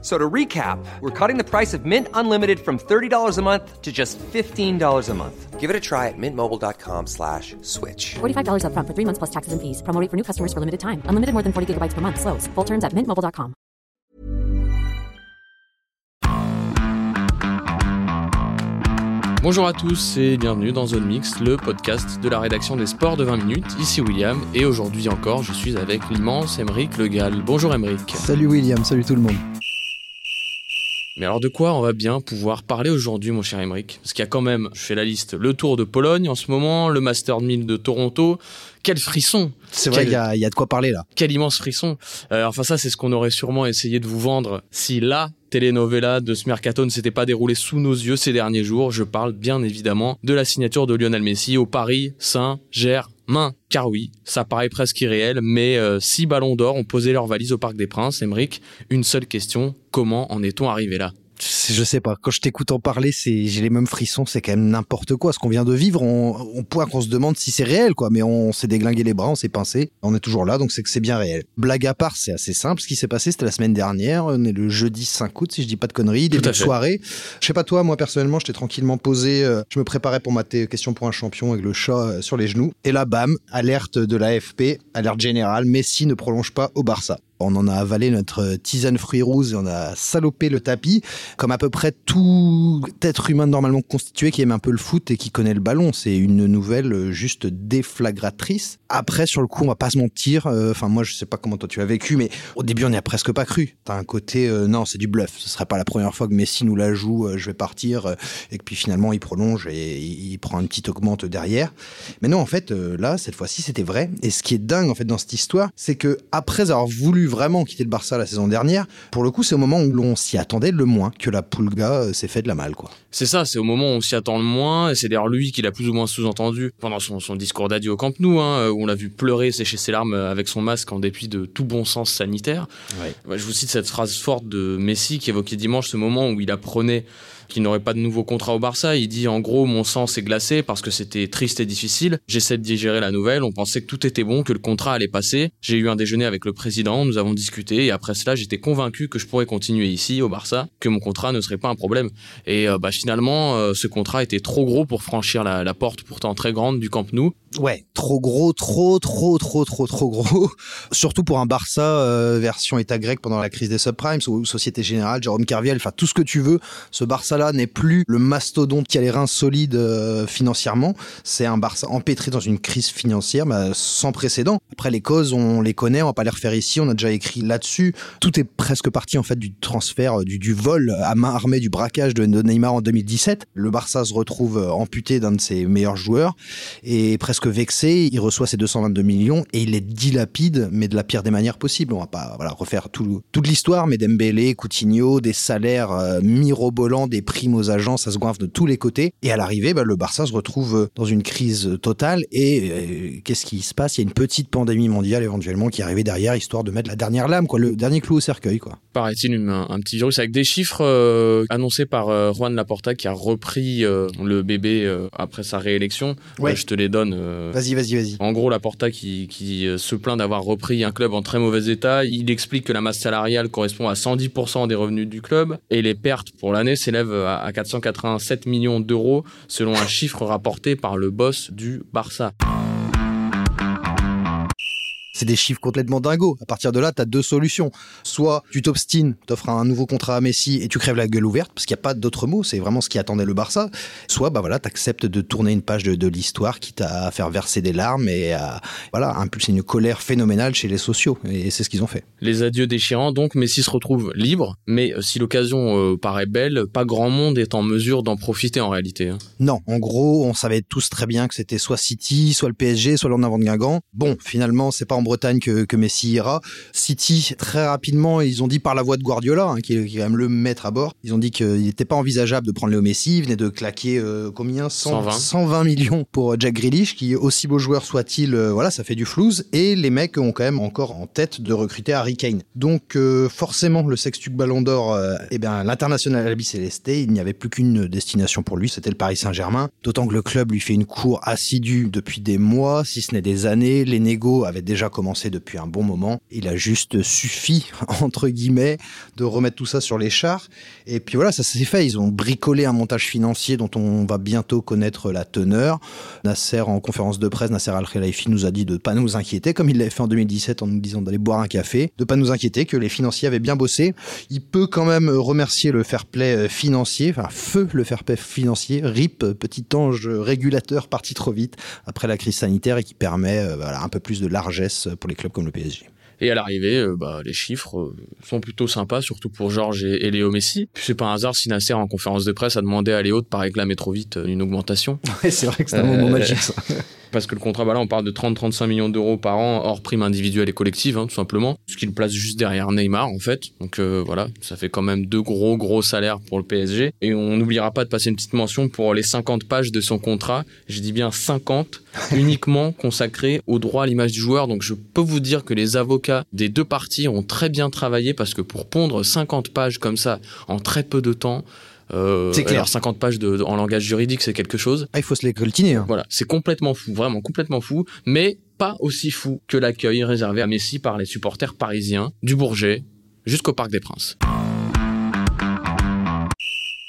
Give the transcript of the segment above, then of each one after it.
So to recap, we're cutting the price of Mint Unlimited from $30 a month to just $15 a month. Give it a try at mintmobile.com slash switch. $45 upfront for three months plus taxes and fees. Promo rate for new customers for limited time. Unlimited more than 40 gigabytes per month. Slows. Full terms at mintmobile.com. Bonjour à tous et bienvenue dans Zone Mix, le podcast de la rédaction des sports de 20 minutes. Ici William et aujourd'hui encore, je suis avec l'immense Emeric Le Gall. Bonjour Emeric. Salut William, salut tout le monde. Mais alors de quoi on va bien pouvoir parler aujourd'hui, mon cher Emeric Parce qu'il y a quand même, je fais la liste, le Tour de Pologne en ce moment, le Master 1000 de Toronto. Quel frisson C'est vrai, il y, a, y a de quoi parler là. Quel immense frisson euh, Enfin ça, c'est ce qu'on aurait sûrement essayé de vous vendre si la telenovela de ce mercato ne s'était pas déroulée sous nos yeux ces derniers jours. Je parle bien évidemment de la signature de Lionel Messi au Paris Saint-Germain. Car oui, ça paraît presque irréel, mais euh, six ballons d'or ont posé leur valise au Parc des Princes. Emmerich, une seule question, comment en est-on arrivé là? Je sais pas. Quand je t'écoute en parler, c'est j'ai les mêmes frissons. C'est quand même n'importe quoi. Ce qu'on vient de vivre, on, on point qu'on se demande si c'est réel, quoi. Mais on s'est déglingué les bras, on s'est pincé. On est toujours là, donc c'est que c'est bien réel. Blague à part, c'est assez simple. Ce qui s'est passé, c'était la semaine dernière. On est le jeudi 5 août, si je dis pas de conneries, début de soirée. Je sais pas toi, moi personnellement, j'étais tranquillement posé. Euh, je me préparais pour ma question pour un champion avec le chat euh, sur les genoux. Et là, bam, alerte de l'AFP, alerte générale. Messi ne prolonge pas au Barça on en a avalé notre tisane fruits rouges et on a salopé le tapis, comme à peu près tout être humain normalement constitué qui aime un peu le foot et qui connaît le ballon. C'est une nouvelle juste déflagratrice. Après, sur le coup, on va pas se mentir. Euh, enfin, moi, je sais pas comment toi tu as vécu, mais au début, on n'y a presque pas cru. T'as un côté, euh, non, c'est du bluff. Ce serait pas la première fois que Messi nous la joue. Euh, je vais partir et puis finalement, il prolonge et il prend une petite augmente derrière. Mais non, en fait, là, cette fois-ci, c'était vrai. Et ce qui est dingue en fait dans cette histoire, c'est que après avoir voulu vraiment quitter le Barça la saison dernière, pour le coup, c'est au moment où l'on s'y attendait le moins que la Pulga s'est fait de la malle, quoi. C'est ça, c'est au moment où on s'y attend le moins, et c'est d'ailleurs lui qui l'a plus ou moins sous-entendu pendant son, son discours d'adieu au Camp Nou, hein, où on l'a vu pleurer, sécher ses larmes avec son masque en dépit de tout bon sens sanitaire. je vous cite cette phrase forte de Messi qui évoquait dimanche ce moment où il apprenait qu'il n'aurait pas de nouveau contrat au Barça. Il dit en gros mon sang s'est glacé parce que c'était triste et difficile. J'essaie de digérer la nouvelle. On pensait que tout était bon, que le contrat allait passer. J'ai eu un déjeuner avec le président, nous avons discuté et après cela j'étais convaincu que je pourrais continuer ici au Barça, que mon contrat ne serait pas un problème. Et euh, bah, finalement euh, ce contrat était trop gros pour franchir la, porte pourtant très grande du Camp Nou. Ouais, trop gros, trop, trop, trop, trop, trop gros. Surtout pour un Barça euh, version État grec pendant la crise des subprimes ou Société Générale, Jérôme Carviel, enfin tout ce que tu veux. Ce N'est plus le mastodonte qui a les reins solides euh, financièrement. C'est un Barça empêtré dans une crise financière bah, sans précédent. Après les causes, on les connaît, on va pas les refaire ici. On a déjà écrit là-dessus. Tout est presque parti en fait du transfert, euh, du, vol à main armée, du braquage de, Neymar en 2017. Le Barça se retrouve amputé d'un de ses meilleurs joueurs et presque que vexé, il reçoit ses 222 millions et il les dilapide, mais de la pire des manières possibles. On va pas voilà, refaire tout, toute l'histoire, mais Dembélé, Coutinho, des salaires euh, mirobolants, des primes aux agents, ça se goinfre de tous les côtés. Et à l'arrivée, bah, le Barça se retrouve dans une crise totale. Et euh, qu'est-ce qui se passe? Il y a une petite pandémie mondiale éventuellement qui est arrivée derrière, histoire de mettre la dernière lame, quoi, le dernier clou au cercueil. Quoi. Paraît-il un, un, petit virus avec des chiffres euh, annoncés par Juan Laporta qui a repris le bébé après sa réélection. Ouais. je te les donne euh, vas-y, vas-y, vas-y. En gros, Laporta qui, qui euh, se plaint d'avoir repris un club en très mauvais état, il explique que la masse salariale correspond à 110% des revenus du club et les pertes pour l'année s'élèvent à 487 millions d'euros selon un chiffre rapporté par le boss du Barça c'est des chiffres complètement dingos. À partir de là, tu as deux solutions. Soit tu t'obstines, t'offres un nouveau contrat à Messi et tu crèves la gueule ouverte, parce qu'il n'y a pas d'autre mot, c'est vraiment ce qui attendait le Barça. Soit bah voilà, t'acceptes de tourner une page de, de l'histoire qui t'a faire verser des larmes et à voilà, impulser une colère phénoménale chez les sociaux. Et c'est ce qu'ils ont fait. Les adieux déchirants, donc Messi se retrouve libre, mais euh, si l'occasion euh, paraît belle, pas grand monde est en mesure d'en profiter en réalité. Hein. Non, en gros, on savait tous très bien que c'était soit City, soit le PSG, soit l'en avant de Guingamp. Bon, finalement, c'est pas en Grande-Bretagne que, que Messi ira. City, très rapidement, ils ont dit par la voix de Guardiola, hein, qui, est, qui, est, quand même le maître à bord, ils ont dit qu'il n'était pas envisageable de prendre Léo Messi. Il venait de claquer euh, combien? 100, 120. 120. millions pour Jack Grealish, qui, aussi beau joueur soit-il, euh, voilà, ça fait du flouze. Et les mecs ont quand même encore en tête de recruter Harry Kane. Donc, euh, forcément, le sextuple Ballon d'Or, eh bien, l'international Albi Céleste, il n'y avait plus qu'une destination pour lui, c'était le Paris Saint-Germain. D'autant que le club lui fait une cour assidue depuis des mois, si ce n'est des années. Les négos avaient déjà commencé depuis un bon moment. Il a juste suffi, entre guillemets, de remettre tout ça sur les chars. Et puis voilà, ça s'est fait. Ils ont bricolé un montage financier dont on va bientôt connaître la teneur. Nasser, en conférence de presse, Nasser Al-Khelaifi nous a dit de ne pas nous inquiéter, comme il l'avait fait en 2017 en nous disant d'aller boire un café, de pas nous inquiéter, que les financiers avaient bien bossé. Il peut quand même remercier le fair play financier, enfin feu le fair play financier, RIP, petit ange régulateur parti trop vite après la crise sanitaire et qui permet euh, un peu plus de largesse pour les clubs comme le PSG. Et à l'arrivée, euh, bah, les chiffres euh, sont plutôt sympas, surtout pour Georges et, et, Léo Messi. Puis c'est pas un hasard si Nasser, en conférence de presse, a demandé à Léo de pas réclamer trop vite une augmentation. Ouais, c'est vrai que c'est un moment magique, ça. Parce que le contrat, bah là, on parle de 30-35 millions d'euros par an, hors prime individuelle et collective, hein, tout simplement. Ce qui le place juste derrière Neymar, en fait. Donc euh, voilà, ça fait quand même deux gros, gros salaires pour le PSG. Et on n'oubliera pas de passer une petite mention pour les 50 pages de son contrat. Je dis bien 50, uniquement consacrées au droit à l'image du joueur. Donc je peux vous dire que les avocats des deux parties ont très bien travaillé parce que pour pondre 50 pages comme ça en très peu de temps, euh, c'est clair. Alors 50 pages de, en langage juridique, c'est quelque chose. Ah, il faut se les coltiner. Hein. Voilà, c'est complètement fou, vraiment complètement fou, mais pas aussi fou que l'accueil réservé à Messi par les supporters parisiens du Bourget jusqu'au Parc des Princes.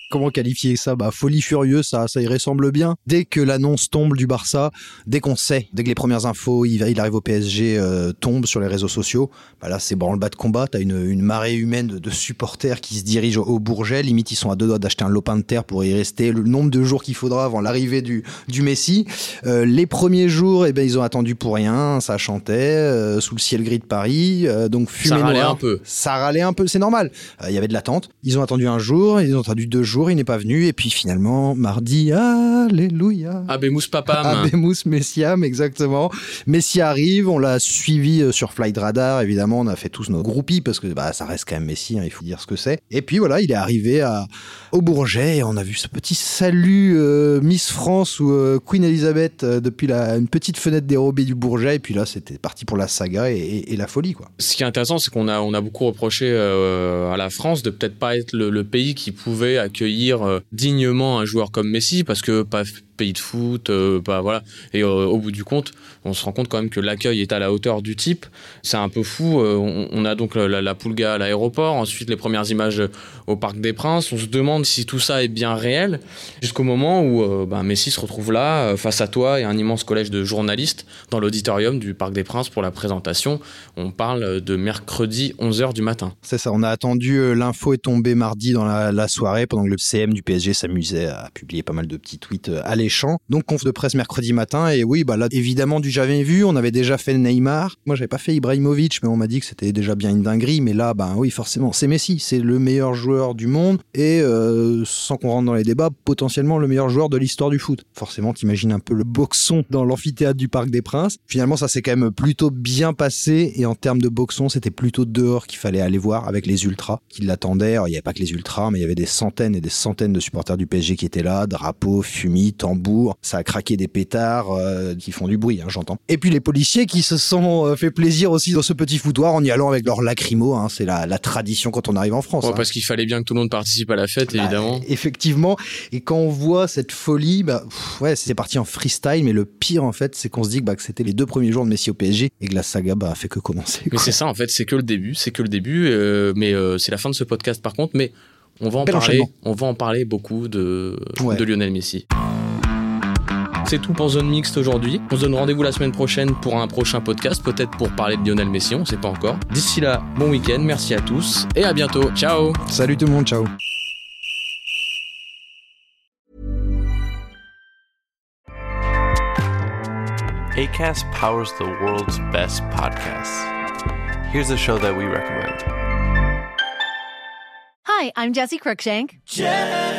Comment qualifier ça? Bah folie furieuse, ça, ça y ressemble bien. Dès que l'annonce tombe du Barça, dès qu'on sait, dès que les premières infos, il, il arrive au PSG, euh, tombent sur les réseaux sociaux, bah là c'est branle-bas de combat. T'as une, une marée humaine de, de, supporters qui se dirigent au, Bourget. Limite, ils sont à deux doigts d'acheter un lopin de terre pour y rester le nombre de jours qu'il faudra avant l'arrivée du, du Messi. Euh, les premiers jours, eh ben ils ont attendu pour rien. Ça chantait euh, sous le ciel gris de Paris, euh, donc fumée ça râlait un peu. Ça râlait un peu, c'est normal. Il y avait de l'attente. Ils ont attendu un jour, ils ont attendu deux jours il n'est pas venu. Et puis finalement, mardi, Alléluia. Abemus Papam. Abemus Messiam, exactement. Messi arrive, on l'a suivi euh, sur Flight Radar, évidemment, on a fait tous nos groupies parce que bah, ça reste quand même Messi, hein, il faut dire ce que c'est. Et puis voilà, il est arrivé à, au Bourget et on a vu ce petit salut euh, Miss France ou euh, Queen Elizabeth euh, depuis la, une petite fenêtre dérobée du Bourget. Et puis là, c'était parti pour la saga et, et, et, la folie, quoi. Ce qui est intéressant, c'est qu'on a, on a beaucoup reproché à la France de peut-être pas être le, le, pays qui pouvait accueillir euh, dignement un joueur comme Messi parce que pas pays de foot, euh, bah voilà. Et euh, au bout du compte, on se rend compte quand même que l'accueil est à la hauteur du type. C'est un peu fou. Euh, on, a donc la, la Pulga à l'aéroport, ensuite les premières images au Parc des Princes. On se demande si tout ça est bien réel, jusqu'au moment où bah, Messi se retrouve là, face à toi et un immense collège de journalistes dans l'auditorium du Parc des Princes pour la présentation. On parle de mercredi 11h du matin. C'est ça, on a attendu, l'info est tombée mardi dans la, la, soirée, pendant que le CM du PSG s'amusait à publier pas mal de petits tweets à champs. Donc conf de presse mercredi matin et oui bah là évidemment du jamais vu, on avait déjà fait Neymar. Moi j'avais pas fait Ibrahimovic mais on m'a dit que c'était déjà bien une dinguerie mais là bah oui forcément c'est Messi, c'est le meilleur joueur du monde et euh, sans qu'on rentre dans les débats, potentiellement le meilleur joueur de l'histoire du foot. Forcément t'imagines un peu le boxon dans l'amphithéâtre du Parc des Princes. Finalement ça s'est quand même plutôt bien passé et en termes de boxon c'était plutôt dehors qu'il fallait aller voir avec les ultras qui l'attendaient. Il n'y avait pas que les ultras mais il y avait des centaines et des centaines de supporters du PSG qui étaient là, drapeaux, fumis, tambours ça a craqué des pétards euh, qui font du bruit, hein, j'entends. Et puis les policiers qui se sont euh, fait plaisir aussi dans ce petit foutoir en y allant avec leurs lacrymos, hein, c'est la, la, tradition quand on arrive en France. Hein. Parce qu'il fallait bien que tout le monde participe à la fête, bah, évidemment. Effectivement, et quand on voit cette folie, bah, pff, ouais, c'est parti en freestyle, mais le pire en fait, c'est qu'on se dit bah, que c'était les deux premiers jours de Messi au PSG et que la saga bah, a fait que commencer. Quoi. Mais c'est ça en fait, c'est que le début, c'est que le début, euh, mais c'est la fin de ce podcast par contre, mais on va en Bel parler, on va en parler beaucoup de, Ouais. de Lionel Messi. C'est tout pour Zone Mixte aujourd'hui. On se donne rendez-vous la semaine prochaine pour un prochain podcast, peut-être pour parler de Lionel Messi, on sait pas encore. D'ici là, bon week-end, merci à tous et à bientôt. Ciao Salut tout le monde, ciao ACAST powers the world's best podcasts. Here's a show that we recommend. Hi, I'm Jesse Cruikshank. Jesse